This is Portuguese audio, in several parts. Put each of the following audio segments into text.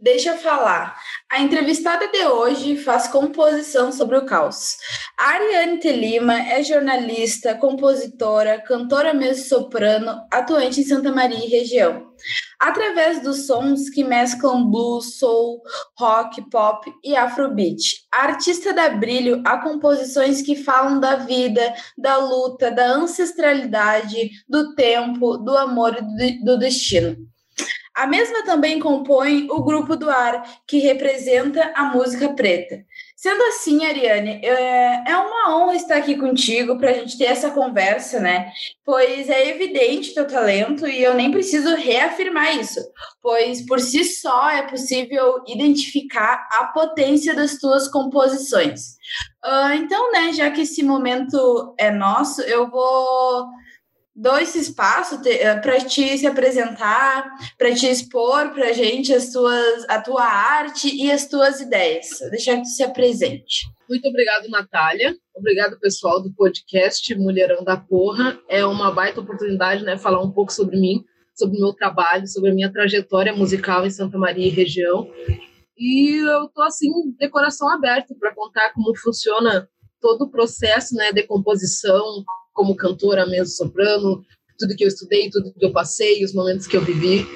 Deixa eu falar. A entrevistada de hoje faz composição sobre o caos. A Ariane Telima é jornalista, compositora, cantora mezzo-soprano, atuante em Santa Maria e região. Através dos sons que mesclam blues, soul, rock, pop e afrobeat. A artista dá brilho a composições que falam da vida, da luta, da ancestralidade, do tempo, do amor e do destino. A mesma também compõe o Grupo do Ar, que representa a música preta. Sendo assim, Ariane, é, é uma honra estar aqui contigo para a gente ter essa conversa, né? Pois é evidente teu talento e eu nem preciso reafirmar isso, pois por si só é possível identificar a potência das tuas composições. Uh, então, né, já que esse momento é nosso, eu vou dou esse espaço eh, para te se apresentar, para te expor para a gente as tuas, a tua arte e as tuas ideias. Deixar que tu se apresente. Muito obrigado, Natália. Obrigado, pessoal do podcast Mulherão da Porra. É uma baita oportunidade, né, falar um pouco sobre mim, sobre o meu trabalho, sobre a minha trajetória musical em Santa Maria e região. E eu tô assim de coração aberto para contar como funciona todo o processo, né, de composição, como cantora mesmo, soprano, tudo que eu estudei, tudo que eu passei, os momentos que eu vivi.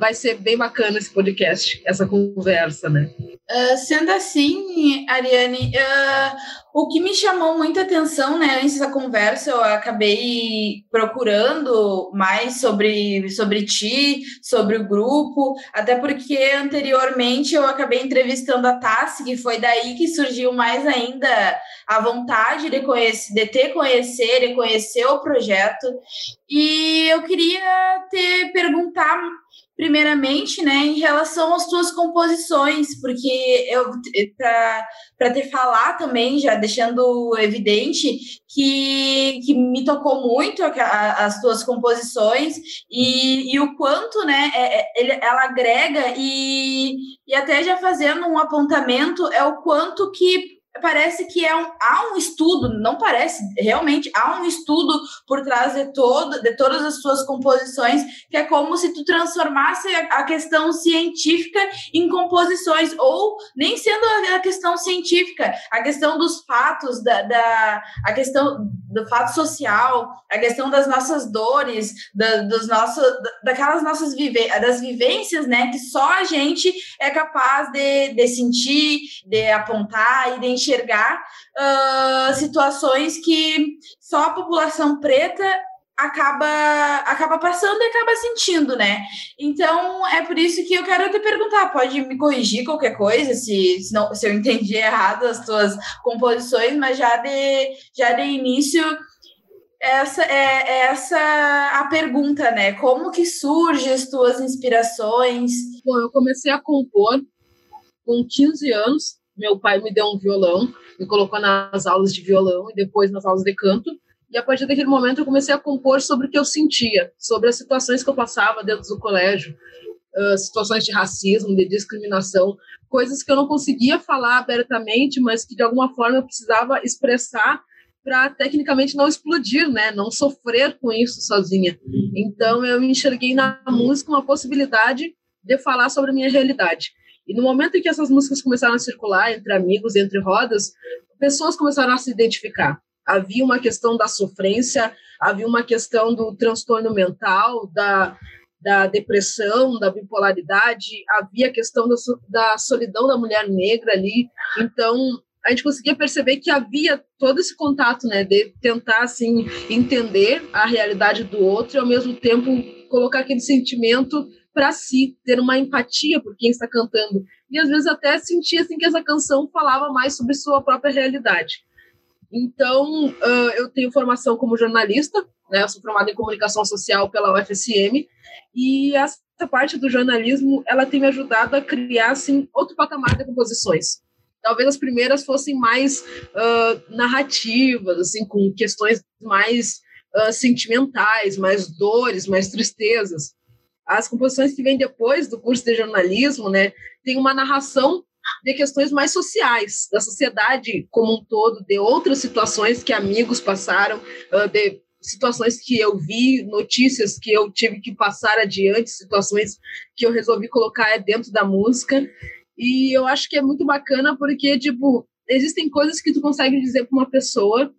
Vai ser bem bacana esse podcast, essa conversa, né? Uh, sendo assim, Ariane, uh, o que me chamou muita atenção, né, antes da conversa, eu acabei procurando mais sobre, sobre ti, sobre o grupo, até porque anteriormente eu acabei entrevistando a Tassi, que foi daí que surgiu mais ainda a vontade de conhecer, de ter conhecer, de conhecer o projeto. E eu queria te perguntar primeiramente, né, em relação às tuas composições, porque eu para te falar também, já deixando evidente que, que me tocou muito a, a, as tuas composições e, e o quanto, né, é, é, ele, ela agrega e, e até já fazendo um apontamento é o quanto que parece que é um, há um estudo, não parece, realmente há um estudo por trás de, todo, de todas as suas composições, que é como se tu transformasse a, questão científica em composições, ou nem sendo a, questão científica, a questão dos fatos, da, da, a questão do fato social, a questão das nossas dores, da, dos nossos, daquelas nossas vive, das vivências, né, que só a gente é capaz de, de sentir, de apontar de enxergar uh, situações que só a população preta acaba acaba passando e acaba sentindo, né? Então é por isso que eu quero te perguntar, pode me corrigir qualquer coisa se, se, não, se eu entendi errado as tuas composições, mas já de já de início essa é, é essa a pergunta, né? Como que surgem as tuas inspirações? Bom, eu comecei a compor com 15 anos meu pai me deu um violão, me colocou nas aulas de violão e depois nas aulas de canto. E a partir daquele momento eu comecei a compor sobre o que eu sentia, sobre as situações que eu passava dentro do colégio, uh, situações de racismo, de discriminação, coisas que eu não conseguia falar abertamente, mas que de alguma forma eu precisava expressar para tecnicamente não explodir, né? Não sofrer com isso sozinha. Então eu enxerguei na música uma possibilidade de falar sobre a minha realidade. E no momento em que essas músicas começaram a circular entre amigos, entre rodas, pessoas começaram a se identificar. Havia uma questão da sofrência, havia uma questão do transtorno mental, da, da depressão, da bipolaridade, havia a questão da, da solidão da mulher negra ali. Então, a gente conseguia perceber que havia todo esse contato, né, de tentar assim entender a realidade do outro e ao mesmo tempo colocar aquele sentimento para si, ter uma empatia por quem está cantando. e às vezes até sentia assim, que essa canção falava mais sobre sua própria realidade. Então, uh, eu tenho formação como jornalista, né? Eu sou formada em comunicação social pela UFSM e essa parte do jornalismo, ela tem me ajudado a criar assim outro patamar de composições. Talvez as primeiras fossem mais uh, narrativas, assim, com questões mais uh, sentimentais, mais dores, mais tristezas. As composições que vêm depois do curso de jornalismo, né, tem uma narração de questões mais sociais, da sociedade como um todo, de outras situações que amigos passaram, de situações que eu vi, notícias que eu tive que passar adiante, situações que eu resolvi colocar dentro da música. E eu acho que é muito bacana porque, tipo, existem coisas que tu consegue dizer para uma pessoa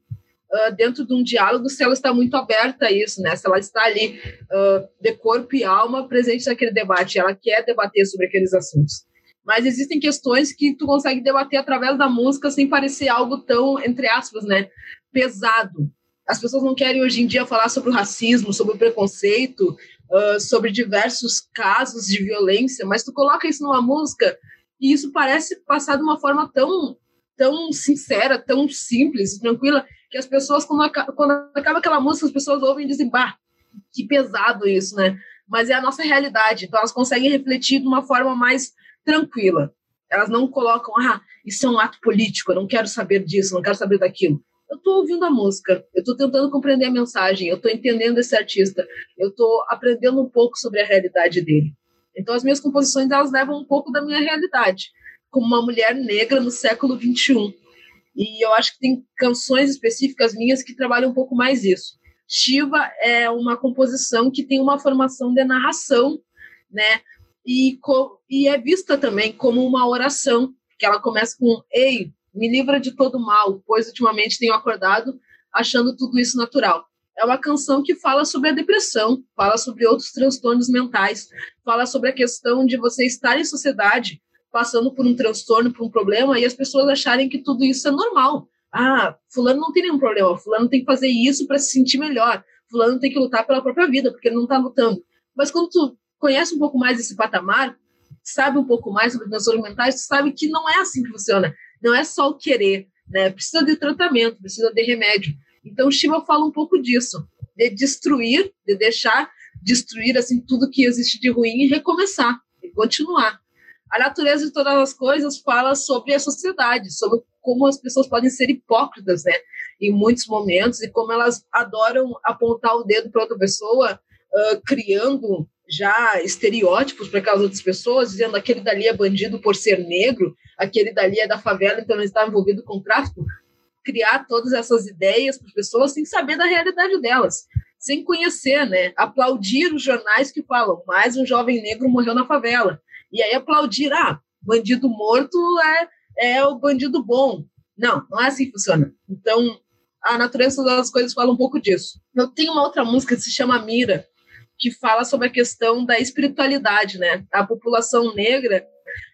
dentro de um diálogo se ela está muito aberta a isso, né? Se ela está ali uh, de corpo e alma presente naquele debate, ela quer debater sobre aqueles assuntos. Mas existem questões que tu consegue debater através da música sem parecer algo tão, entre aspas, né, pesado. As pessoas não querem hoje em dia falar sobre o racismo, sobre o preconceito, uh, sobre diversos casos de violência, mas tu coloca isso numa música e isso parece passar de uma forma tão, tão sincera, tão simples, tranquila, que as pessoas, quando, acaba, quando acaba aquela música, as pessoas ouvem e dizem, bah, que pesado isso, né? Mas é a nossa realidade, então elas conseguem refletir de uma forma mais tranquila. Elas não colocam, ah, isso é um ato político, eu não quero saber disso, não quero saber daquilo eu estou ouvindo a música, eu estou tentando compreender a mensagem, eu estou entendendo esse artista, eu estou aprendendo um pouco sobre a realidade dele. Então, as minhas composições elas levam um pouco da minha realidade, como uma mulher negra no século 21. E eu acho que tem canções específicas minhas que trabalham um pouco mais isso. Shiva é uma composição que tem uma formação de narração, né? E, e é vista também como uma oração, que ela começa com Ei, me livra de todo mal, pois ultimamente tenho acordado achando tudo isso natural. É uma canção que fala sobre a depressão, fala sobre outros transtornos mentais, fala sobre a questão de você estar em sociedade passando por um transtorno, por um problema, e as pessoas acharem que tudo isso é normal. Ah, fulano não tem nenhum problema, fulano tem que fazer isso para se sentir melhor, fulano tem que lutar pela própria vida, porque ele não está lutando. Mas quando tu conhece um pouco mais esse patamar, sabe um pouco mais sobre transtornos mentais, tu sabe que não é assim que funciona não é só o querer, né? Precisa de tratamento, precisa de remédio. Então, Shiva fala um pouco disso, de destruir, de deixar destruir assim tudo que existe de ruim e recomeçar, e continuar. A natureza de todas as coisas fala sobre a sociedade, sobre como as pessoas podem ser hipócritas, né? Em muitos momentos e como elas adoram apontar o dedo para outra pessoa, uh, criando já estereótipos para aquelas outras pessoas, dizendo aquele dali é bandido por ser negro, aquele dali é da favela, então ele está envolvido com tráfico. Criar todas essas ideias para as pessoas sem saber da realidade delas, sem conhecer, né? Aplaudir os jornais que falam, mais um jovem negro morreu na favela. E aí aplaudir, ah, bandido morto é, é o bandido bom. Não, não é assim que funciona. Então, a natureza das coisas fala um pouco disso. Eu tenho uma outra música que se chama Mira, que fala sobre a questão da espiritualidade, né? A população negra,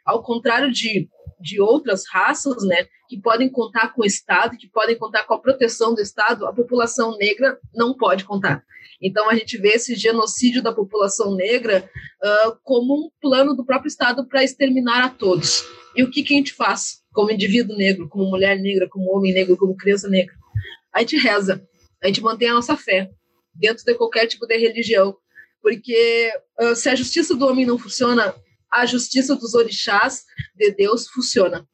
ao contrário de, de outras raças, né, que podem contar com o Estado, que podem contar com a proteção do Estado, a população negra não pode contar. Então a gente vê esse genocídio da população negra uh, como um plano do próprio Estado para exterminar a todos. E o que, que a gente faz como indivíduo negro, como mulher negra, como homem negro, como criança negra? A gente reza, a gente mantém a nossa fé dentro de qualquer tipo de religião, porque uh, se a justiça do homem não funciona, a justiça dos orixás de Deus funciona.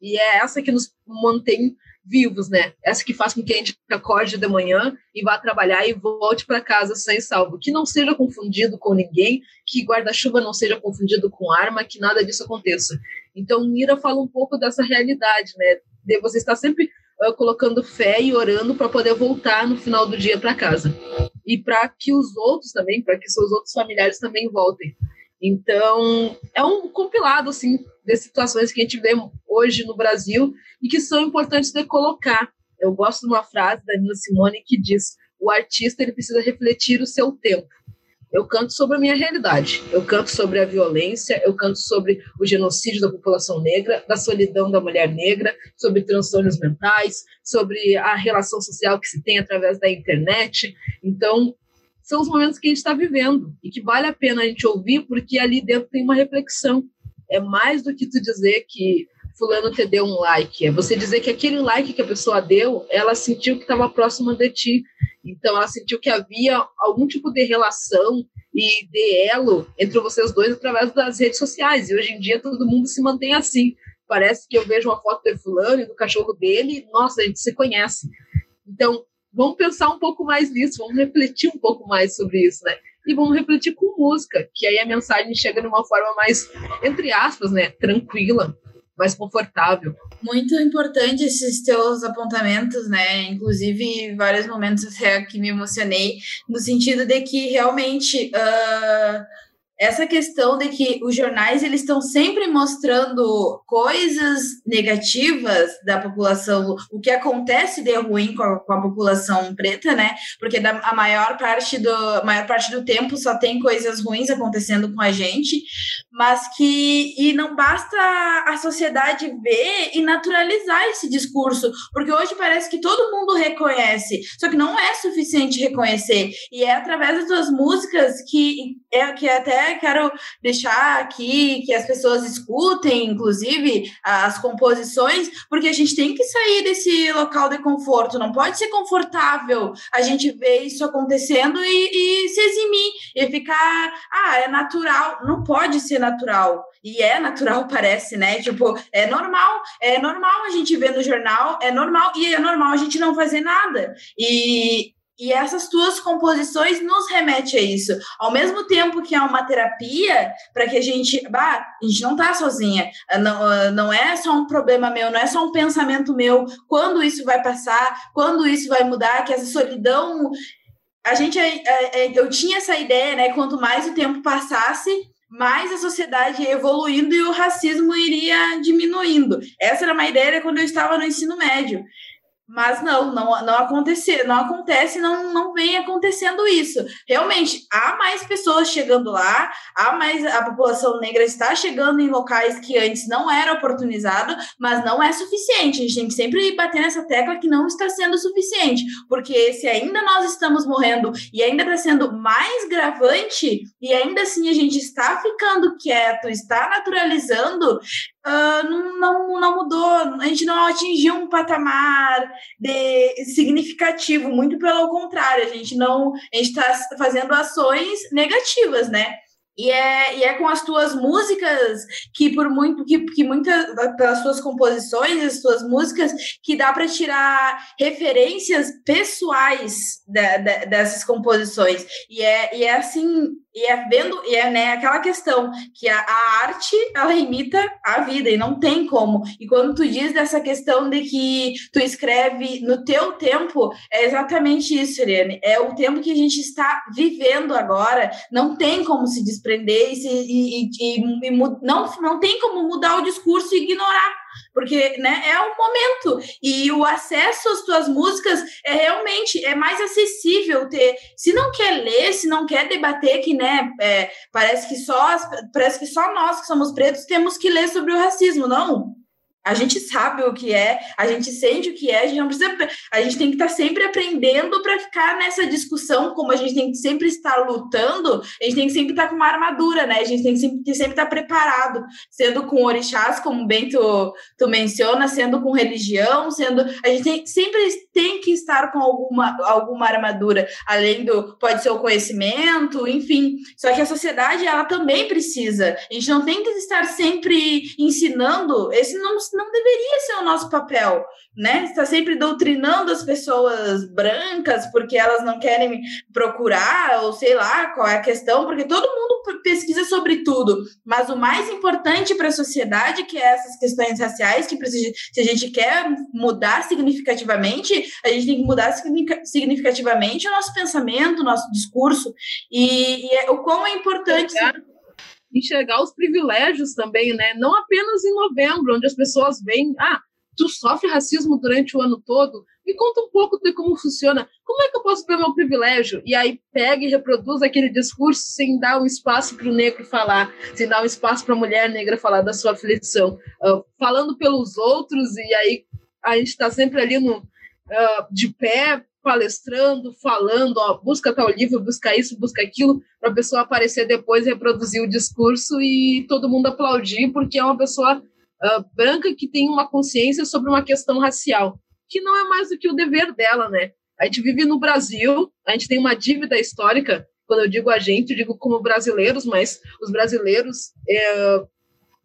E é essa que nos mantém vivos, né? Essa que faz com que a gente acorde de manhã e vá trabalhar e volte para casa sem salvo. Que não seja confundido com ninguém, que guarda-chuva não seja confundido com arma, que nada disso aconteça. Então, Mira fala um pouco dessa realidade, né? De você estar sempre uh, colocando fé e orando para poder voltar no final do dia para casa e para que os outros também, para que seus outros familiares também voltem. Então, é um compilado assim de situações que a gente vê hoje no Brasil e que são importantes de colocar. Eu gosto de uma frase da Nina Simone que diz: "O artista ele precisa refletir o seu tempo". Eu canto sobre a minha realidade. Eu canto sobre a violência, eu canto sobre o genocídio da população negra, da solidão da mulher negra, sobre transtornos mentais, sobre a relação social que se tem através da internet. Então, são os momentos que a gente está vivendo e que vale a pena a gente ouvir, porque ali dentro tem uma reflexão. é mais do que tu dizer que fulano te deu um like. É você dizer que aquele like que a pessoa deu, ela sentiu que estava próxima de ti. Então ela sentiu que havia algum tipo de relação e de elo entre vocês dois através das redes sociais. E hoje em dia todo mundo se mantém assim. Parece que eu vejo uma foto de fulano e do cachorro dele, nossa, a gente se conhece. Então, vamos pensar um pouco mais nisso, vamos refletir um pouco mais sobre isso, né? E vamos refletir com música, que aí a mensagem chega de uma forma mais, entre aspas, né, tranquila, mais confortável. Muito importante esses teus apontamentos, né? Inclusive, em vários momentos até que me emocionei, no sentido de que realmente. Uh essa questão de que os jornais eles estão sempre mostrando coisas negativas da população, o que acontece de ruim com a, com a população preta, né? Porque da, a maior parte do maior parte do tempo só tem coisas ruins acontecendo com a gente, mas que e não basta a sociedade ver e naturalizar esse discurso, porque hoje parece que todo mundo reconhece, só que não é suficiente reconhecer e é através das suas músicas que é que até quero deixar aqui que as pessoas escutem, inclusive, as composições, porque a gente tem que sair desse local de conforto. Não pode ser confortável a gente ver isso acontecendo e, e se eximir e ficar, ah, é natural. Não pode ser natural. E é natural, parece, né? Tipo, é normal, é normal a gente ver no jornal, é normal, e é normal a gente não fazer nada. E e essas tuas composições nos remete a isso. Ao mesmo tempo que é uma terapia para que a gente, bah, a gente não tá sozinha. Ah, não, ah, não é só um problema meu, não é só um pensamento meu. Quando isso vai passar? Quando isso vai mudar? Que essa solidão a gente é, é, é, eu tinha essa ideia, né? Quanto mais o tempo passasse, mais a sociedade ia evoluindo e o racismo iria diminuindo. Essa era uma ideia quando eu estava no ensino médio. Mas não, não, não aconteceu, não acontece, não, não vem acontecendo isso. Realmente, há mais pessoas chegando lá, há mais a população negra está chegando em locais que antes não era oportunizado, mas não é suficiente. A gente tem que sempre bater nessa tecla que não está sendo suficiente, porque se ainda nós estamos morrendo e ainda está sendo mais gravante e ainda assim a gente está ficando quieto, está naturalizando, Uh, não, não, não mudou, a gente não atingiu um patamar de significativo, muito pelo contrário, a gente não, a gente está fazendo ações negativas, né? E é, e é com as tuas músicas que por muito que, que muitas das tuas composições, as tuas músicas, que dá para tirar referências pessoais de, de, dessas composições. E é, e é assim, e é vendo, e é né, aquela questão que a, a, arte ela imita a vida e não tem como. E quando tu diz dessa questão de que tu escreve no teu tempo, é exatamente isso, Eliane. É o tempo que a gente está vivendo agora, não tem como se desprender e, se, e, e, e não, não tem como mudar o discurso e ignorar porque né, é o momento e o acesso às tuas músicas é realmente é mais acessível ter. Se não quer ler, se não quer debater, que né, é, parece que só parece que só nós que somos pretos temos que ler sobre o racismo, não. A gente sabe o que é, a gente sente o que é, a gente não precisa. A gente tem que estar sempre aprendendo para ficar nessa discussão, como a gente tem que sempre estar lutando, a gente tem que sempre estar com uma armadura, né? A gente tem que sempre, sempre estar preparado, sendo com orixás, como bem tu, tu menciona, sendo com religião, sendo. A gente tem, sempre tem que estar com alguma, alguma armadura, além do. Pode ser o conhecimento, enfim. Só que a sociedade, ela também precisa. A gente não tem que estar sempre ensinando, esse não não deveria ser o nosso papel, né? Está sempre doutrinando as pessoas brancas porque elas não querem procurar, ou sei lá qual é a questão, porque todo mundo pesquisa sobre tudo, mas o mais importante para a sociedade, que é essas questões raciais, que se a gente quer mudar significativamente, a gente tem que mudar significativamente o nosso pensamento, o nosso discurso, e, e é, o quão é importante enxergar os privilégios também, né? Não apenas em novembro, onde as pessoas veem, ah, tu sofre racismo durante o ano todo. Me conta um pouco de como funciona. Como é que eu posso ver meu privilégio? E aí pega e reproduz aquele discurso sem dar um espaço para o negro falar, sem dar um espaço para a mulher negra falar da sua aflição, uh, falando pelos outros e aí a gente está sempre ali no uh, de pé palestrando, falando, ó, busca tal livro, busca isso, busca aquilo, para a pessoa aparecer depois, reproduzir o discurso e todo mundo aplaudir, porque é uma pessoa uh, branca que tem uma consciência sobre uma questão racial, que não é mais do que o dever dela, né? A gente vive no Brasil, a gente tem uma dívida histórica, quando eu digo a gente, eu digo como brasileiros, mas os brasileiros é,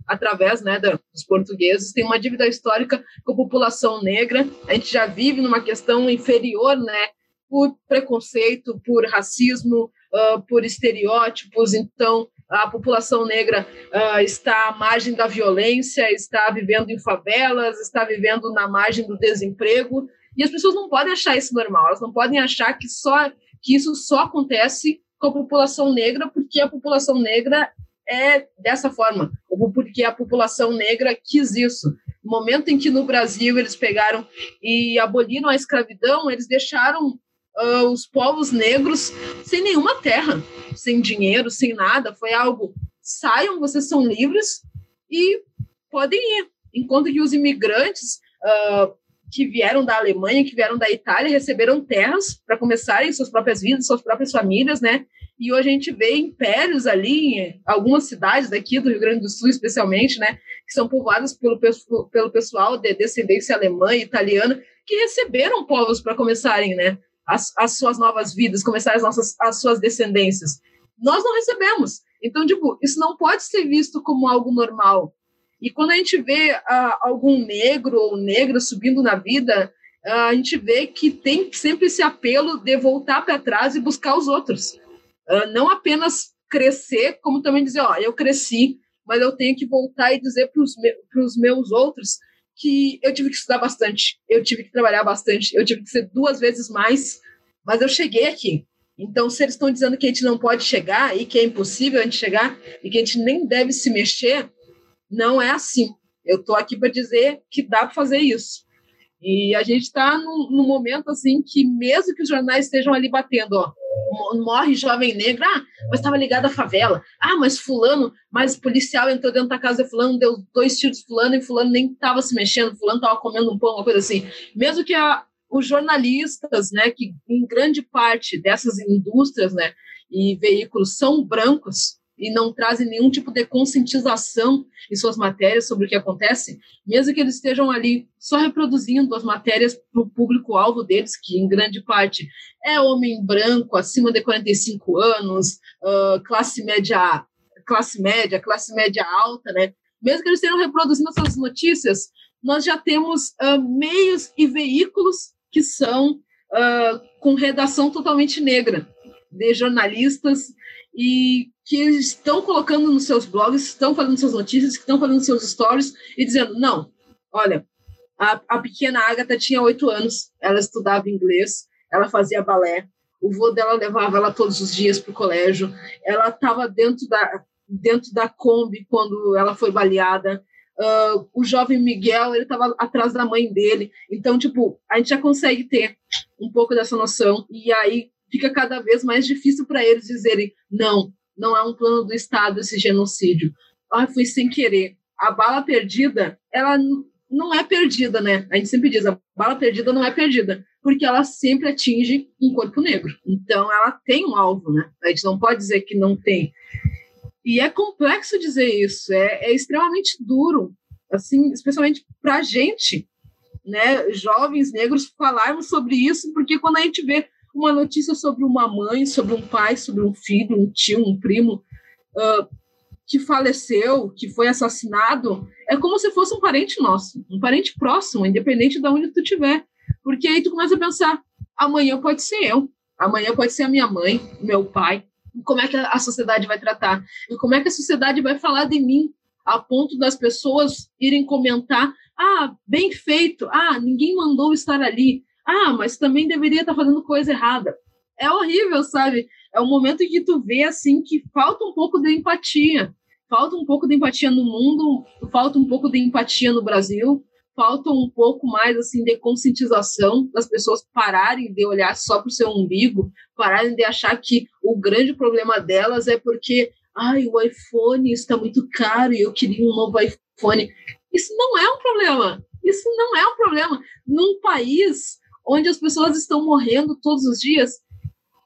através né, dos portugueses, tem uma dívida histórica com a população negra. A gente já vive numa questão inferior, né, por preconceito, por racismo, uh, por estereótipos. Então, a população negra uh, está à margem da violência, está vivendo em favelas, está vivendo na margem do desemprego. E as pessoas não podem achar isso normal. Elas não podem achar que só que isso só acontece com a população negra, porque a população negra é dessa forma, porque a população negra quis isso. No momento em que no Brasil eles pegaram e aboliram a escravidão, eles deixaram uh, os povos negros sem nenhuma terra, sem dinheiro, sem nada. Foi algo: saiam, vocês são livres e podem ir. Enquanto que os imigrantes uh, que vieram da Alemanha, que vieram da Itália, receberam terras para começarem suas próprias vidas, suas próprias famílias, né? E hoje a gente vê impérios ali, algumas cidades daqui do Rio Grande do Sul, especialmente, né, que são povoadas pelo, pelo pessoal de descendência alemã e italiana, que receberam povos para começarem, né, as, as suas novas vidas, começar as, nossas, as suas descendências. Nós não recebemos. Então, tipo, isso não pode ser visto como algo normal. E quando a gente vê uh, algum negro ou negra subindo na vida, uh, a gente vê que tem sempre esse apelo de voltar para trás e buscar os outros. Uh, não apenas crescer, como também dizer, ó, eu cresci, mas eu tenho que voltar e dizer para os me meus outros que eu tive que estudar bastante, eu tive que trabalhar bastante, eu tive que ser duas vezes mais, mas eu cheguei aqui. Então, se eles estão dizendo que a gente não pode chegar e que é impossível a gente chegar e que a gente nem deve se mexer, não é assim. Eu estou aqui para dizer que dá para fazer isso. E a gente está num, num, momento assim que, mesmo que os jornais estejam ali batendo, ó, morre jovem negro, ah, mas estava ligado à favela, ah, mas fulano, mas policial entrou dentro da casa de fulano, deu dois tiros fulano e fulano nem estava se mexendo, fulano estava comendo um pão, uma coisa assim. Mesmo que a, os jornalistas, né, que em grande parte dessas indústrias, né, e veículos são brancos, e não trazem nenhum tipo de conscientização em suas matérias sobre o que acontece, mesmo que eles estejam ali só reproduzindo as matérias para o público-alvo deles, que em grande parte é homem branco, acima de 45 anos, uh, classe média, classe média, classe média alta, né? Mesmo que eles estejam reproduzindo essas notícias, nós já temos uh, meios e veículos que são uh, com redação totalmente negra, de jornalistas e que estão colocando nos seus blogs, estão fazendo suas notícias, estão fazendo seus stories e dizendo: não, olha, a, a pequena Agatha tinha oito anos, ela estudava inglês, ela fazia balé, o vô dela levava ela todos os dias para o colégio, ela estava dentro da, dentro da Kombi quando ela foi baleada. Uh, o jovem Miguel ele estava atrás da mãe dele então tipo a gente já consegue ter um pouco dessa noção e aí fica cada vez mais difícil para eles dizerem não não é um plano do Estado esse genocídio. Ah, foi sem querer. A bala perdida, ela não é perdida, né? A gente sempre diz, a bala perdida não é perdida, porque ela sempre atinge um corpo negro. Então, ela tem um alvo, né? A gente não pode dizer que não tem. E é complexo dizer isso, é, é extremamente duro, assim, especialmente para a gente, né, jovens negros, falarmos sobre isso, porque quando a gente vê uma notícia sobre uma mãe, sobre um pai, sobre um filho, um tio, um primo uh, que faleceu, que foi assassinado, é como se fosse um parente nosso, um parente próximo, independente de onde tu estiver. Porque aí tu começa a pensar, amanhã pode ser eu, amanhã pode ser a minha mãe, meu pai. Como é que a sociedade vai tratar? E como é que a sociedade vai falar de mim a ponto das pessoas irem comentar: ah, bem feito, ah, ninguém mandou estar ali, ah, mas também deveria estar tá fazendo coisa errada. É horrível, sabe? É um momento em que tu vê assim que falta um pouco de empatia. Falta um pouco de empatia no mundo, falta um pouco de empatia no Brasil, falta um pouco mais assim de conscientização das pessoas pararem de olhar só para o seu umbigo, pararem de achar que o grande problema delas é porque ai, o iPhone está muito caro e eu queria um novo iPhone. Isso não é um problema. Isso não é um problema. Num país onde as pessoas estão morrendo todos os dias,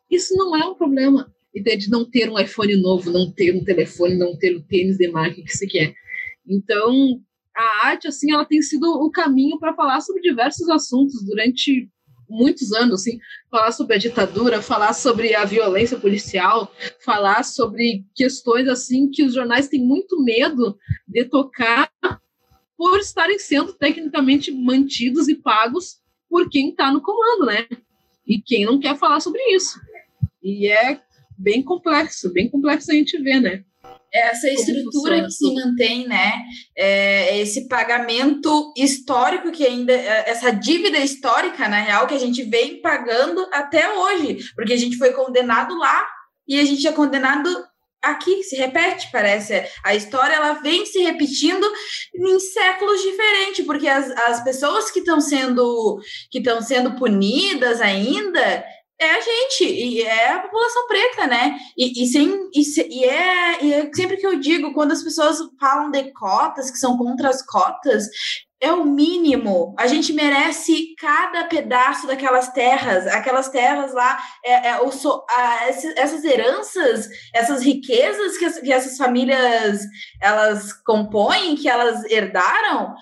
isso não é um problema. Ideia de não ter um iPhone novo, não ter um telefone, não ter o um tênis de marca que se quer. Então, a arte, assim, ela tem sido o caminho para falar sobre diversos assuntos durante muitos anos, assim, falar sobre a ditadura, falar sobre a violência policial, falar sobre questões assim que os jornais têm muito medo de tocar por estarem sendo tecnicamente mantidos e pagos por quem está no comando, né? E quem não quer falar sobre isso. E é bem complexo, bem complexo a gente ver, né? essa estrutura que se mantém, né? É, esse pagamento histórico que ainda, é, essa dívida histórica, na real, que a gente vem pagando até hoje, porque a gente foi condenado lá e a gente é condenado aqui, se repete, parece. A história ela vem se repetindo em séculos diferentes, porque as, as pessoas que estão sendo que estão sendo punidas ainda é a gente, e é a população preta, né? E, e, sem, e, e, é, e é sempre que eu digo, quando as pessoas falam de cotas, que são contra as cotas, é o mínimo. A gente merece cada pedaço daquelas terras. Aquelas terras lá, é, é, o, a, essas heranças, essas riquezas que, as, que essas famílias elas compõem, que elas herdaram,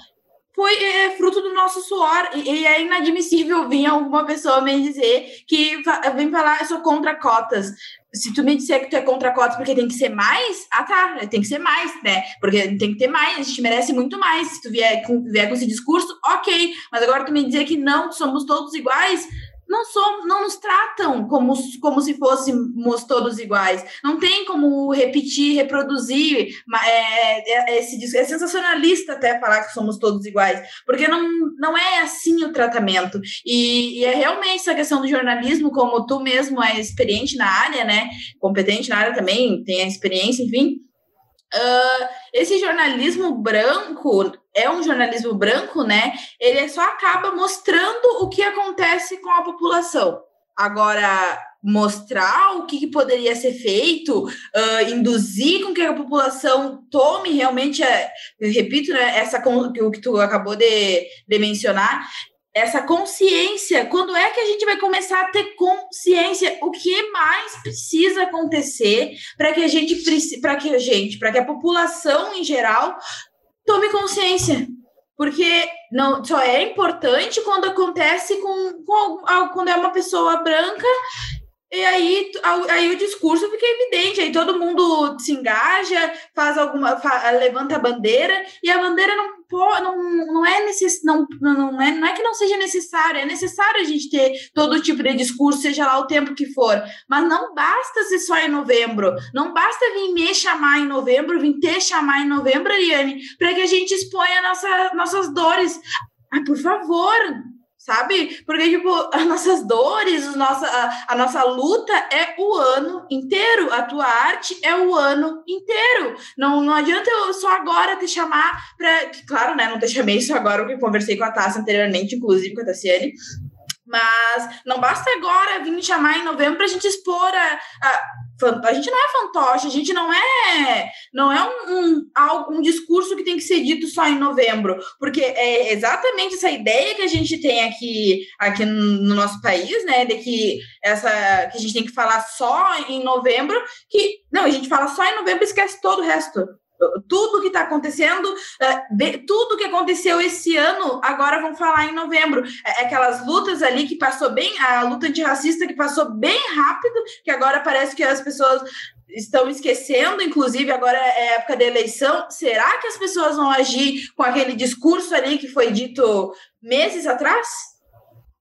foi é, fruto do nosso suor. E, e, é inadmissível vir alguma pessoa me dizer que vem falar, eu sou contra cotas. Se tu me disser que tu é contra cotas porque tem que ser mais, ah tá, tem que ser mais, né? Porque tem que ter mais, a gente merece muito mais. Se tu vier com, vier com esse discurso, ok. Mas agora tu me dizer que não, somos todos iguais, não somos, não nos tratam como, como se fôssemos todos iguais. Não tem como repetir, reproduzir. É, é, esse, é sensacionalista até falar que somos todos iguais, porque não, não é assim o tratamento. E, e é realmente essa questão do jornalismo, como tu mesmo é experiente na área, né? Competente na área também, tem a experiência, enfim. Uh, esse jornalismo branco é um jornalismo branco, né? Ele só acaba mostrando o que acontece com a população. Agora, mostrar o que, poderia ser feito, uh, induzir com que a população tome realmente, eu repito, né, essa o que tu acabou de, de mencionar, essa consciência. Quando é que a gente vai começar a ter consciência? O que mais precisa acontecer para que a gente, para que a gente, para que a população em geral tome consciência? Porque não só é importante quando acontece com, com quando é uma pessoa branca e aí, aí o discurso fica evidente, aí todo mundo se engaja, faz alguma, levanta a bandeira, e a bandeira não, não, não é necess, não, não, é, não é que não seja necessária, é necessário a gente ter todo tipo de discurso, seja lá o tempo que for, mas não basta ser só em novembro, não basta vir me chamar em novembro, vir te chamar em novembro, Ariane, para que a gente exponha nossa, nossas dores. Ai, por favor, sabe? Porque, tipo, as nossas dores, a nossa, a, a, nossa luta é o ano inteiro. A tua arte é o ano inteiro. Não, não adianta eu só agora te chamar para. Claro, né? Não te chamei só agora, porque conversei com a Tassi anteriormente, inclusive com a Tassiane. Mas não basta agora vir me chamar em novembro para a gente expor a, a a gente não é fantoche, a gente não é não é um, um, um discurso que tem que ser dito só em novembro, porque é exatamente essa ideia que a gente tem aqui, aqui no nosso país, né, de que essa que a gente tem que falar só em novembro, que não, a gente fala só em novembro e esquece todo o resto tudo que está acontecendo, é, tudo que aconteceu esse ano, agora vão falar em novembro. É, aquelas lutas ali que passou bem, a luta antirracista que passou bem rápido, que agora parece que as pessoas estão esquecendo, inclusive agora é época da eleição. Será que as pessoas vão agir com aquele discurso ali que foi dito meses atrás?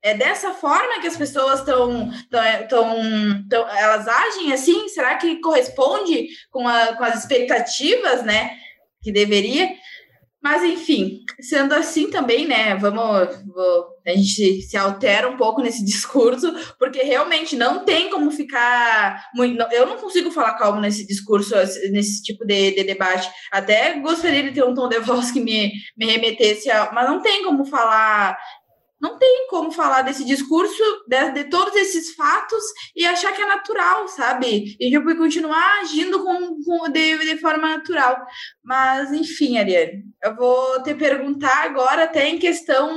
É dessa forma que as pessoas estão, tão, elas agem assim? Será que corresponde com, a, com as expectativas, né? Que deveria. Mas, enfim, sendo assim também, né? Vamos. Vou, a gente se altera um pouco nesse discurso, porque realmente não tem como ficar muito. Eu não consigo falar calmo nesse discurso, nesse tipo de, de debate. Até gostaria de ter um tom de voz que me, me remetesse a. Mas não tem como falar não tem como falar desse discurso, de, de, todos esses fatos e achar que é natural, sabe? E tipo, continuar agindo com, com, de, de forma natural. Mas, enfim, Ariane, eu vou te perguntar agora, até em questão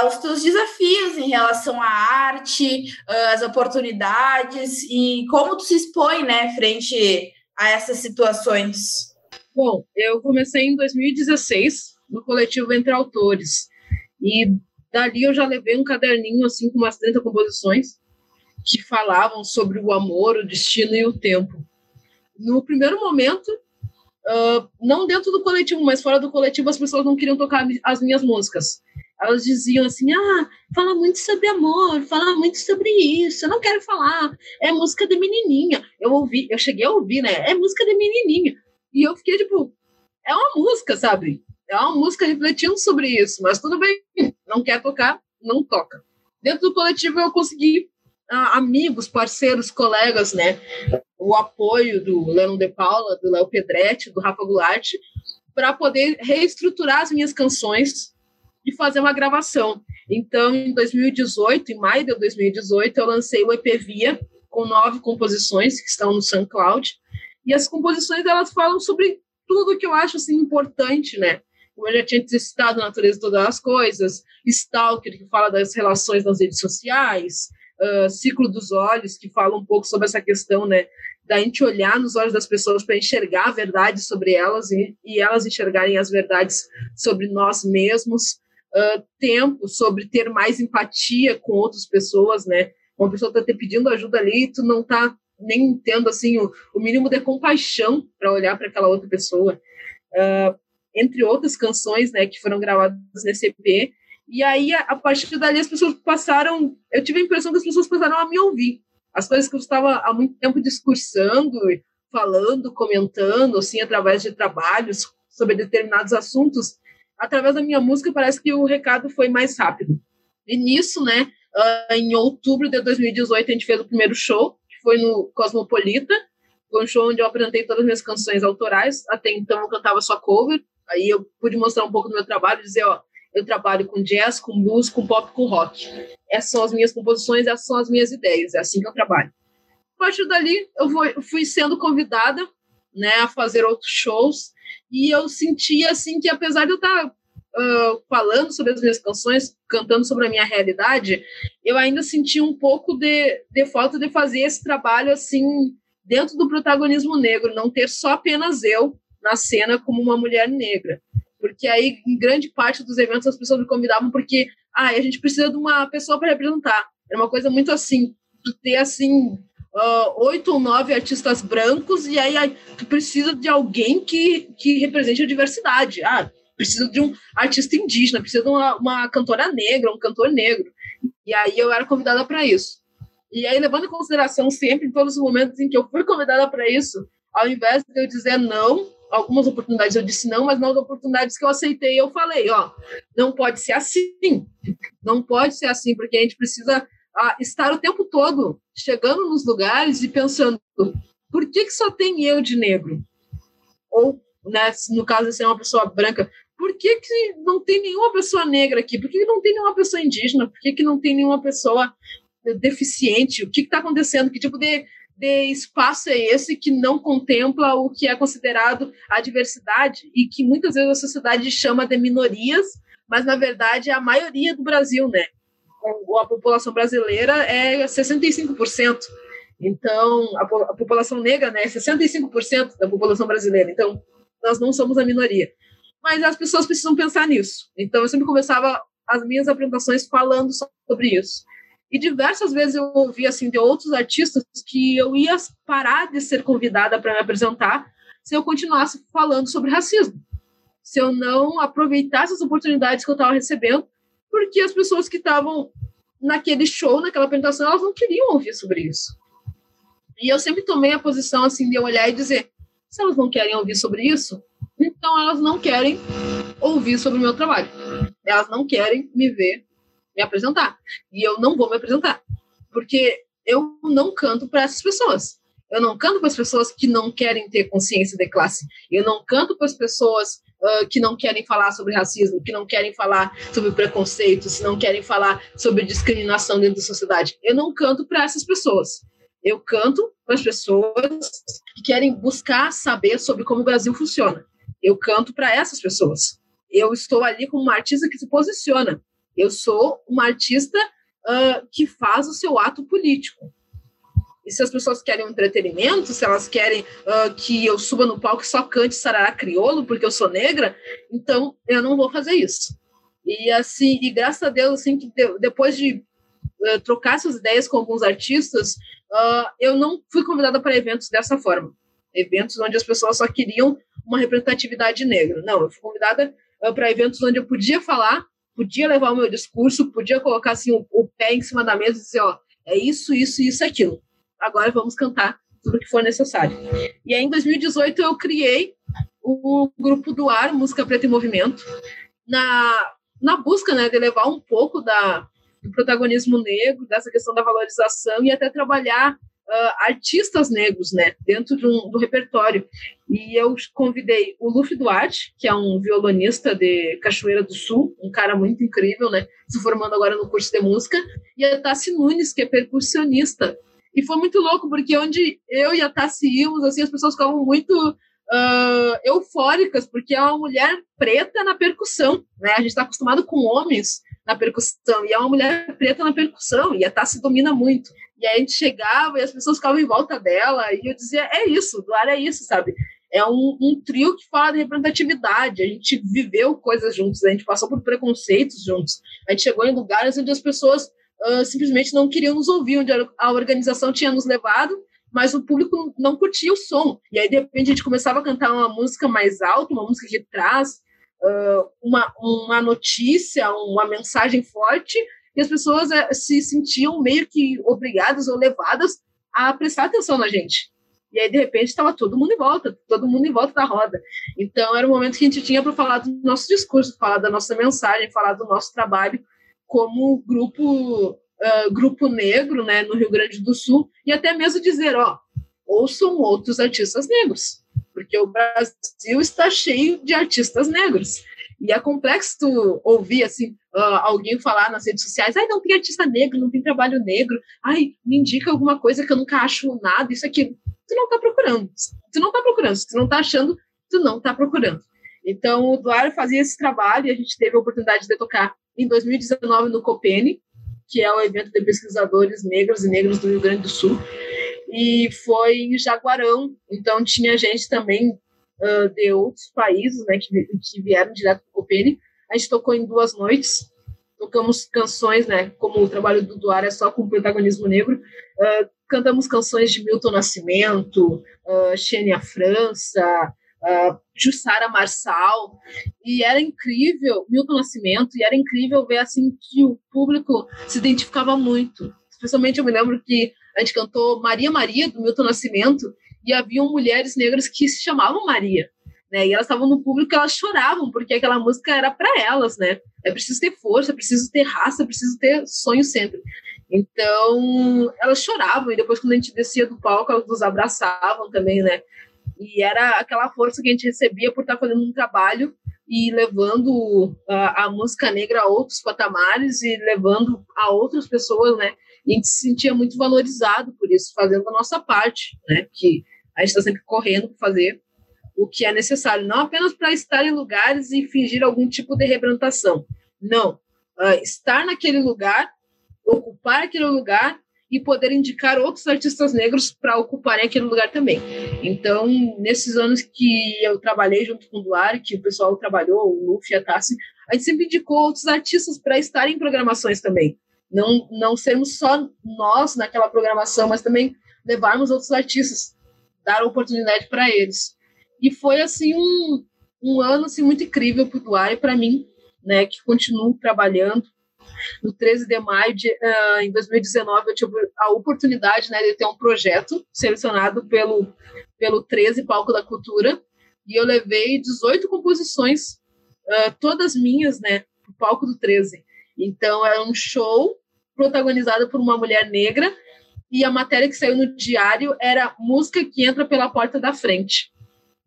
aos teus desafios em relação à arte, às oportunidades e como tu se expõe, né, frente a essas situações. Bom, eu comecei em 2016 no coletivo Entre Autores e dali eu já levei um caderninho assim com umas 30 composições que falavam sobre o amor, o destino e o tempo. No primeiro momento, uh, não dentro do coletivo, mas fora do coletivo, as pessoas não queriam tocar as minhas músicas. Elas diziam assim: ah, fala muito sobre amor, fala muito sobre isso, eu não quero falar, é música de menininha. Eu ouvi, eu cheguei a ouvir, né? É música de menininha. E eu fiquei tipo: é uma música, sabe? É uma música refletindo sobre isso, mas tudo bem, não quer tocar, não toca. Dentro do coletivo eu consegui ah, amigos, parceiros, colegas, né? O apoio do Leandro De Paula, do Léo Pedretti, do Rafa Goulart, para poder reestruturar as minhas canções e fazer uma gravação. Então, em 2018, em maio de 2018, eu lancei o EP Via, com nove composições que estão no SoundCloud. E as composições, elas falam sobre tudo que eu acho, assim, importante, né? Como eu já tinha citado, a natureza de todas as coisas, Stalker, que fala das relações nas redes sociais, uh, Ciclo dos Olhos, que fala um pouco sobre essa questão, né? Da gente olhar nos olhos das pessoas para enxergar a verdade sobre elas e, e elas enxergarem as verdades sobre nós mesmos uh, tempo sobre ter mais empatia com outras pessoas, né? Uma pessoa está te pedindo ajuda ali e tu não está nem tendo assim o, o mínimo de compaixão para olhar para aquela outra pessoa. Uh, entre outras canções, né, que foram gravadas nesse EP. E aí, a, partir dali, as pessoas passaram. Eu tive a impressão que as pessoas passaram a me ouvir. As coisas que eu estava há muito tempo discursando, falando, comentando, assim, através de trabalhos sobre determinados assuntos, através da minha música, parece que o recado foi mais rápido. E nisso, né, uh, em outubro de 2018, a gente fez o primeiro show, que foi no Cosmopolita. Foi um show onde eu apresentei todas as minhas canções autorais. Até então eu cantava só cover. Aí eu pude mostrar um pouco do meu trabalho, dizer, ó, eu trabalho com jazz, com blues, com pop, com rock. Essas são as minhas composições, essas são as minhas ideias, é assim que eu trabalho. A partir dali, eu fui sendo convidada né, a fazer outros shows e eu sentia assim que apesar de eu estar uh, falando sobre as minhas canções, cantando sobre a minha realidade, eu ainda sentia um pouco de, de falta de fazer esse trabalho assim dentro do protagonismo negro, não ter só apenas eu na cena como uma mulher negra. Porque aí, em grande parte dos eventos, as pessoas me convidavam porque ah, a gente precisa de uma pessoa para representar. Era uma coisa muito assim, ter assim uh, oito ou nove artistas brancos e aí, aí tu precisa de alguém que, que represente a diversidade. Ah, precisa de um artista indígena, precisa de uma, uma cantora negra, um cantor negro. E aí eu era convidada para isso. E aí, levando em consideração sempre, em todos os momentos em que eu fui convidada para isso, ao invés de eu dizer não, algumas oportunidades eu disse não, mas nas oportunidades que eu aceitei, eu falei, ó, não pode ser assim. Não pode ser assim, porque a gente precisa a estar o tempo todo chegando nos lugares e pensando por que, que só tem eu de negro? Ou, né, no caso de ser uma pessoa branca, por que, que não tem nenhuma pessoa negra aqui? Por que, que não tem nenhuma pessoa indígena? Por que, que não tem nenhuma pessoa deficiente? O que está acontecendo? Que tipo de, de espaço é esse que não contempla o que é considerado a diversidade e que muitas vezes a sociedade chama de minorias, mas na verdade é a maioria do Brasil, né? a população brasileira é 65%. Então, a, a população negra né, é 65% da população brasileira. Então, nós não somos a minoria. Mas as pessoas precisam pensar nisso. Então, eu sempre começava as minhas apresentações falando sobre isso. E diversas vezes eu ouvi assim de outros artistas que eu ia parar de ser convidada para me apresentar se eu continuasse falando sobre racismo. Se eu não aproveitasse as oportunidades que eu estava recebendo porque as pessoas que estavam naquele show, naquela apresentação, elas não queriam ouvir sobre isso. E eu sempre tomei a posição assim de olhar e dizer: se elas não querem ouvir sobre isso, então elas não querem ouvir sobre o meu trabalho. Elas não querem me ver me apresentar. E eu não vou me apresentar. Porque eu não canto para essas pessoas. Eu não canto para as pessoas que não querem ter consciência de classe. Eu não canto para as pessoas uh, que não querem falar sobre racismo, que não querem falar sobre preconceitos, não querem falar sobre discriminação dentro da sociedade. Eu não canto para essas pessoas. Eu canto para as pessoas que querem buscar saber sobre como o Brasil funciona. Eu canto para essas pessoas. Eu estou ali como uma artista que se posiciona. Eu sou uma artista uh, que faz o seu ato político. E se as pessoas querem um entretenimento, se elas querem uh, que eu suba no palco e só cante sarará crioulo porque eu sou negra, então eu não vou fazer isso. E assim, e graças a Deus, assim, que depois de uh, trocar essas ideias com alguns artistas, uh, eu não fui convidada para eventos dessa forma. Eventos onde as pessoas só queriam uma representatividade negra. Não, eu fui convidada para eventos onde eu podia falar, podia levar o meu discurso, podia colocar assim o, o pé em cima da mesa e dizer, ó, é isso, isso, isso, aquilo agora vamos cantar tudo que for necessário. E aí, em 2018, eu criei o grupo do Ar, Música Preta em Movimento, na, na busca né, de levar um pouco da, do protagonismo negro, dessa questão da valorização e até trabalhar uh, artistas negros né, dentro de um, do repertório. E eu convidei o Luffy Duarte, que é um violonista de Cachoeira do Sul, um cara muito incrível, né, se formando agora no curso de música, e a Tassi Nunes, que é percussionista e foi muito louco, porque onde eu e a Tassi íamos, assim, as pessoas ficavam muito uh, eufóricas, porque é uma mulher preta na percussão, né? A gente está acostumado com homens na percussão, e é uma mulher preta na percussão, e a Tassi domina muito. E a gente chegava e as pessoas ficavam em volta dela, e eu dizia, é isso, do ar é isso, sabe? É um, um trio que fala de representatividade, a gente viveu coisas juntos, a gente passou por preconceitos juntos, a gente chegou em lugares onde as pessoas uh, simplesmente não queriam nos ouvir, onde a organização tinha nos levado, mas o público não curtia o som. E aí, de repente, a gente começava a cantar uma música mais alta, uma música que traz uh, uma, uma notícia, uma mensagem forte, e as pessoas uh, se sentiam meio que obrigadas ou levadas a prestar atenção na gente. E aí, de repente, estava todo mundo em volta, todo mundo em volta da roda. Então, era o momento que a gente tinha para falar do nosso discurso, falar da nossa mensagem, falar do nosso trabalho como grupo uh, grupo negro, né, no Rio Grande do Sul, e até mesmo dizer, ó, ouçam outros artistas negros, porque o Brasil está cheio de artistas negros. E é complexo ouvir assim uh, alguém falar nas redes sociais, ai, não tem artista negro, não tem trabalho negro, ai, me indica alguma coisa que eu nunca acho nada, isso aqui. Tu não está procurando. Tu não está procurando. Se tu não está achando, tu não está procurando. Então, o Duário fazia esse trabalho e a gente teve a oportunidade de tocar em 2019 no Copene, que é o evento de pesquisadores negros e negros do Rio Grande do Sul, e foi em Jaguarão, então tinha gente também uh, de outros países, né, que, que vieram direto do Copene. A gente tocou em duas noites, tocamos canções, né, como o trabalho do Duar é só com protagonismo negro, uh, cantamos canções de Milton Nascimento, uh, Xênia França, uh, Jussara Marçal, e era incrível, Milton Nascimento, e era incrível ver assim que o público se identificava muito. Especialmente eu me lembro que a gente cantou Maria Maria, do Milton Nascimento, e haviam mulheres negras que se chamavam Maria. Né, e elas estavam no público e elas choravam, porque aquela música era para elas, né? É preciso ter força, é preciso ter raça, é preciso ter sonho sempre. Então, elas choravam, e depois, quando a gente descia do palco, elas nos abraçavam também, né? E era aquela força que a gente recebia por estar fazendo um trabalho e levando a, a música negra a outros patamares e levando a outras pessoas, né? E a gente se sentia muito valorizado por isso, fazendo a nossa parte, né? Que a gente está sempre correndo para fazer o que é necessário, não apenas para estar em lugares e fingir algum tipo de representação. Não. Uh, estar naquele lugar, ocupar aquele lugar e poder indicar outros artistas negros para ocuparem aquele lugar também. Então, nesses anos que eu trabalhei junto com o Duarte, que o pessoal trabalhou, o Luffy a Tassi, a gente sempre indicou outros artistas para estarem em programações também. Não, não sermos só nós naquela programação, mas também levarmos outros artistas, dar oportunidade para eles. E foi, assim, um, um ano assim, muito incrível para o Duarte e para mim, né, que continuo trabalhando no 13 de maio de, uh, em 2019, eu tive a oportunidade né, de ter um projeto selecionado pelo, pelo 13 Palco da Cultura, e eu levei 18 composições, uh, todas minhas, né, para o palco do 13. Então, era um show protagonizado por uma mulher negra, e a matéria que saiu no diário era música que entra pela porta da frente.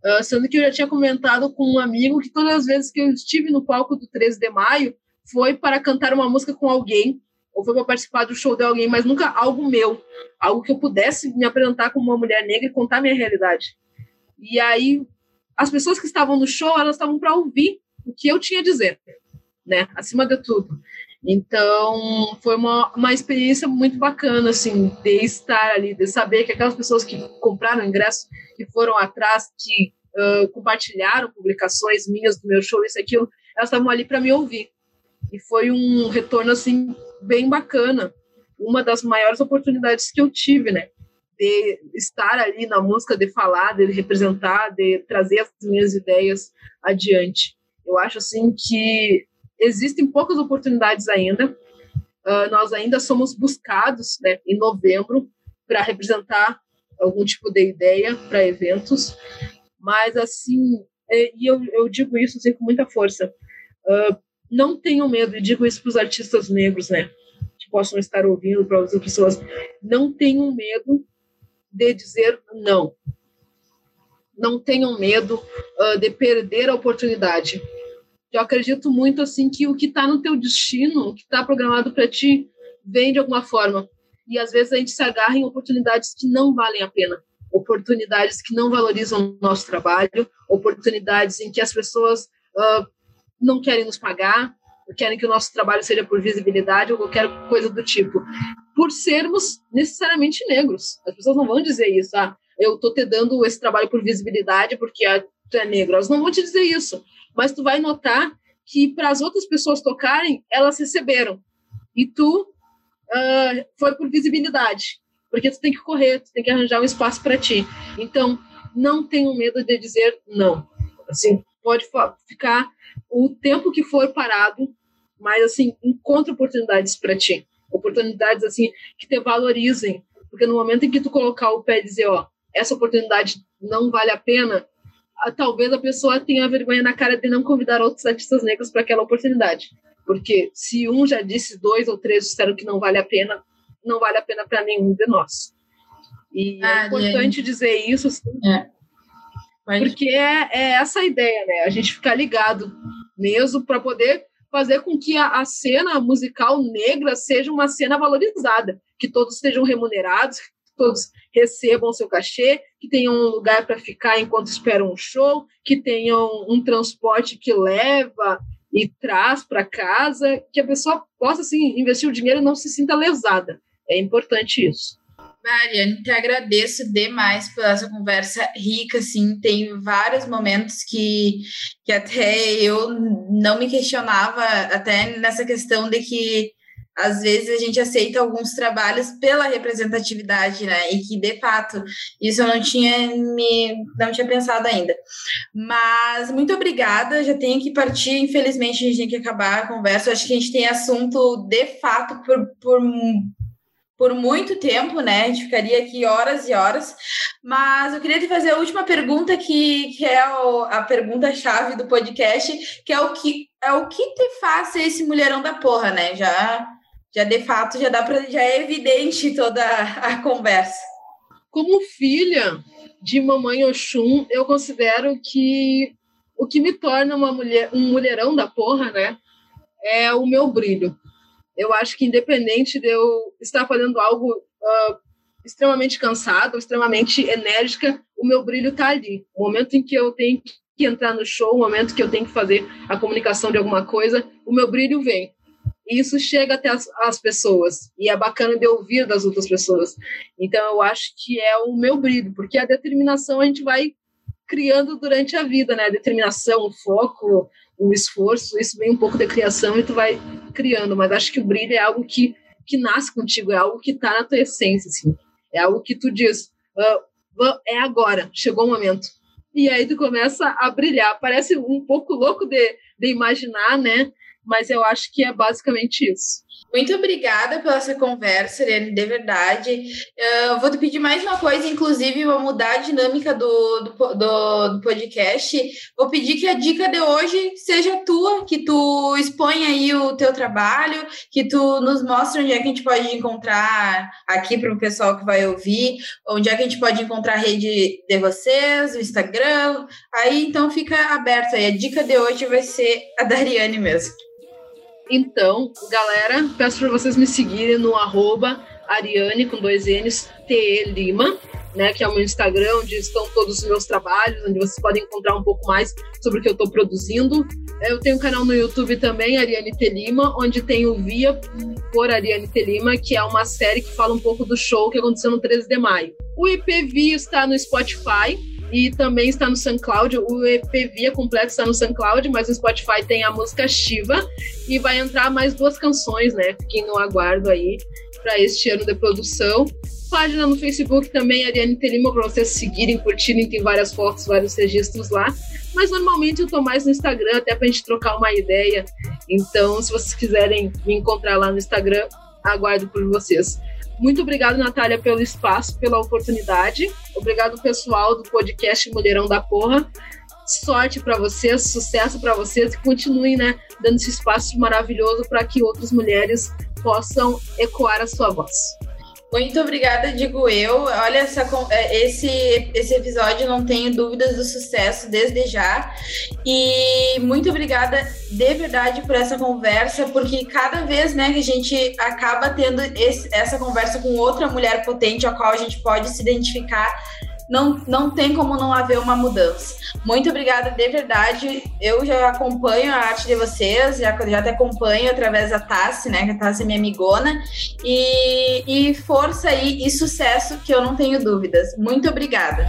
Uh, sendo que eu já tinha comentado com um amigo que todas as vezes que eu estive no palco do 13 de maio, foi para cantar uma música com alguém, ou foi para participar do show de alguém, mas nunca algo meu, algo que eu pudesse me apresentar como uma mulher negra e contar minha realidade. E aí, as pessoas que estavam no show, elas estavam para ouvir o que eu tinha a dizer, né, acima de tudo. Então, foi uma, uma experiência muito bacana, assim, de estar ali, de saber que aquelas pessoas que compraram ingresso, que foram atrás, que uh, compartilharam publicações minhas do meu show, isso e aquilo, elas estavam ali para me ouvir. E foi um retorno, assim, bem bacana. Uma das maiores oportunidades que eu tive, né? De estar ali na música, de falar, de representar, de trazer as minhas ideias adiante. Eu acho, assim, que existem poucas oportunidades ainda. Uh, nós ainda somos buscados, né, em novembro, para representar algum tipo de ideia para eventos. Mas, assim, é, e eu, eu digo isso assim, com muita força. Uh, não tenham medo, e digo isso para os artistas negros, né? Que possam estar ouvindo, para outras pessoas. Não tenham medo de dizer não. Não tenham medo uh, de perder a oportunidade. Eu acredito muito assim que o que está no teu destino, o que está programado para ti, vem de alguma forma. E às vezes a gente se agarra em oportunidades que não valem a pena oportunidades que não valorizam o nosso trabalho, oportunidades em que as pessoas uh, não querem nos pagar, querem que o nosso trabalho seja por visibilidade ou qualquer coisa do tipo, por sermos necessariamente negros. As pessoas não vão dizer isso, ah, eu estou te dando esse trabalho por visibilidade porque ah, tu é negro. Elas não vão te dizer isso, mas tu vai notar que para as outras pessoas tocarem, elas receberam. E tu uh, foi por visibilidade porque tu tem que correr, tu tem que arranjar um espaço para ti. Então, não tenham medo de dizer não. Assim, pode ficar o tempo que for parado, mas assim, encontre oportunidades para ti. Oportunidades assim que te valorizem, porque no momento em que tu colocar o pé e dizer, ó, essa oportunidade não vale a pena, talvez a pessoa tenha vergonha na cara de não convidar outros artistas negros para aquela oportunidade. Porque se um já disse, dois ou três disseram que não vale a pena, não vale a pena para nenhum de nós. E é ah, é importante dizer isso, assim, é. porque é, é, essa a ideia, né? A gente ficar ligado mesmo para poder fazer com que a, a, cena musical negra seja uma cena valorizada, que todos estejam remunerados, que todos recebam seu cachê, que tenham um lugar para ficar enquanto esperam um show, que tenham um transporte que leva e traz para casa, que a pessoa possa assim investir o dinheiro e não se sinta lesada. É importante isso. Mariane, te agradeço demais pela essa conversa rica, assim, tem vários momentos que, que até eu não me questionava, até nessa questão de que às vezes a gente aceita alguns trabalhos pela representatividade, né? E que de fato isso eu não tinha me não tinha pensado ainda. Mas muito obrigada, já tenho que partir, infelizmente a gente tem que acabar a conversa. Eu acho que a gente tem assunto de fato por, por por muito tempo, né? A gente ficaria aqui horas e horas. Mas eu queria te fazer a última pergunta, que, que é o, a pergunta-chave do podcast, que é o que é o que te faz ser esse mulherão da porra, né? Já, já de fato já dá para já é evidente toda a conversa. Como filha de mamãe Oxum, eu considero que o que me torna uma mulher, um mulherão da porra, né? É o meu brilho eu acho que independente de eu estar fazendo algo uh, extremamente cansado, extremamente enérgica, o meu brilho está ali. O momento em que eu tenho que entrar no show, o momento que eu tenho que fazer a comunicação de alguma coisa, o meu brilho vem. E isso chega até as, as pessoas. E é bacana de ouvir das outras pessoas. Então, eu acho que é o meu brilho, porque a determinação a gente vai criando durante a vida, né? A determinação, o foco, o esforço, isso vem um pouco da criação e tu vai criando, mas acho que o brilho é algo que, que nasce contigo, é algo que está na tua essência, assim. É algo que tu diz, uh, é agora, chegou o momento. E aí tu começa a brilhar. Parece um pouco louco de, de imaginar, né? Mas eu acho que é basicamente isso. Muito obrigada pela essa conversa, Irene, de verdade. Eu vou te pedir mais uma coisa, inclusive, vou mudar a dinâmica do, do, do, do, podcast. Vou pedir que a dica de hoje seja tua, que tu exponha aí o teu trabalho, que tu nos mostre onde é que a gente pode encontrar aqui para o pessoal que vai ouvir, onde é que a gente pode encontrar a rede de vocês, o Instagram. Aí, então, fica aberto aí. A dica de hoje vai ser a Dariane mesmo. Então, galera, peço para vocês me seguirem no arroba Ariane com dois N's, T Lima. né, que é o meu Instagram, onde estão todos os meus trabalhos, onde vocês podem encontrar um pouco mais sobre o que eu estou produzindo. Eu tenho um canal no YouTube também, Ariane Telima, onde tem o Via por Ariane Telima, que é uma série que fala um pouco do show que aconteceu no 13 de maio. O IPV está no Spotify, e também está no SoundCloud. O EP Via completo está no SoundCloud, mas no Spotify tem a música Shiva e vai entrar mais duas canções, né? Fiquem no aguardo aí para este ano de produção. Página no Facebook também, Ariane Telima, para vocês seguirem, curtirem, tem várias fotos, vários registros lá. Mas normalmente eu tô mais no Instagram, até pra gente trocar uma ideia. Então, se vocês quiserem me encontrar lá no Instagram, aguardo por vocês. Muito obrigado, Natália, pelo espaço, pela oportunidade. Obrigado, pessoal do podcast Mulherão da Porra. Sorte para vocês, sucesso para vocês e continuem, né, dando esse espaço maravilhoso para que outras mulheres possam ecoar a sua voz. Muito obrigada, digo eu. Olha, essa, é, esse, esse episódio, não tenho dúvidas do sucesso desde já. E muito obrigada de verdade por essa conversa, porque cada vez né, que a gente acaba tendo esse, essa conversa com outra mulher potente, a qual a gente pode se identificar não, não tem como não haver uma mudança. Muito obrigada, de verdade. Eu já acompanho a arte de vocês, já, já te acompanho através da Tassi, né? Que a Tassi é minha amigona. E, e força aí e sucesso, que eu não tenho dúvidas. Muito obrigada.